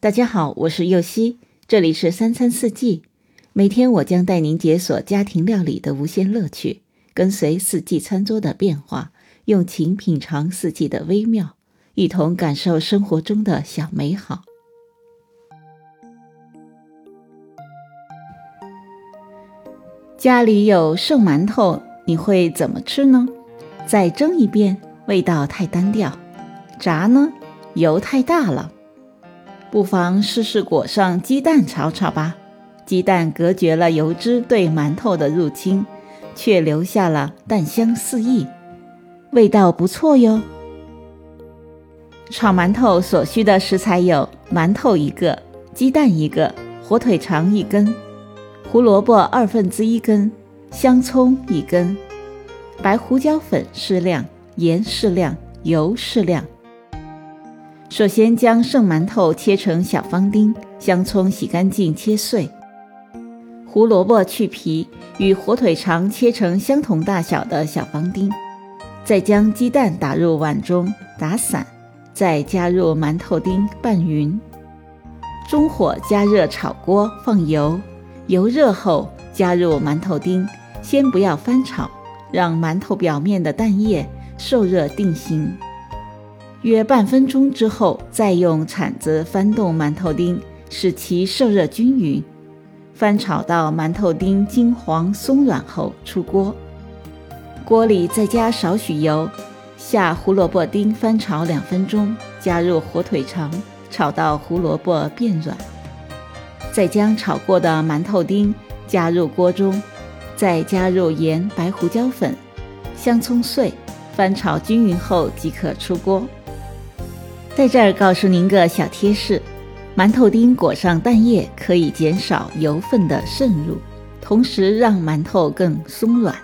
大家好，我是右希，这里是三餐四季。每天我将带您解锁家庭料理的无限乐趣，跟随四季餐桌的变化，用情品尝四季的微妙，一同感受生活中的小美好。家里有剩馒头，你会怎么吃呢？再蒸一遍，味道太单调；炸呢，油太大了。不妨试试裹上鸡蛋炒炒吧，鸡蛋隔绝了油脂对馒头的入侵，却留下了蛋香四溢，味道不错哟。炒馒头所需的食材有馒头一个、鸡蛋一个、火腿肠一根、胡萝卜二分之一根、香葱一根、白胡椒粉适量、盐适量、油适量。首先将剩馒头切成小方丁，香葱洗干净切碎，胡萝卜去皮，与火腿肠切成相同大小的小方丁。再将鸡蛋打入碗中打散，再加入馒头丁拌匀。中火加热炒锅，放油，油热后加入馒头丁，先不要翻炒，让馒头表面的蛋液受热定型。约半分钟之后，再用铲子翻动馒头丁，使其受热均匀。翻炒到馒头丁金黄松软后出锅，锅里再加少许油，下胡萝卜丁翻炒两分钟，加入火腿肠，炒到胡萝卜变软。再将炒过的馒头丁加入锅中，再加入盐、白胡椒粉、香葱碎，翻炒均匀后即可出锅。在这儿告诉您个小贴士：馒头丁裹上蛋液可以减少油分的渗入，同时让馒头更松软。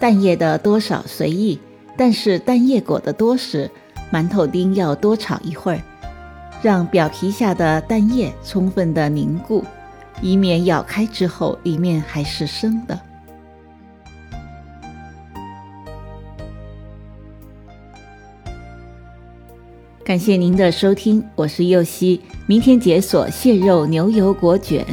蛋液的多少随意，但是蛋液裹得多时，馒头丁要多炒一会儿，让表皮下的蛋液充分的凝固，以免咬开之后里面还是生的。感谢您的收听，我是右希。明天解锁蟹肉牛油果卷。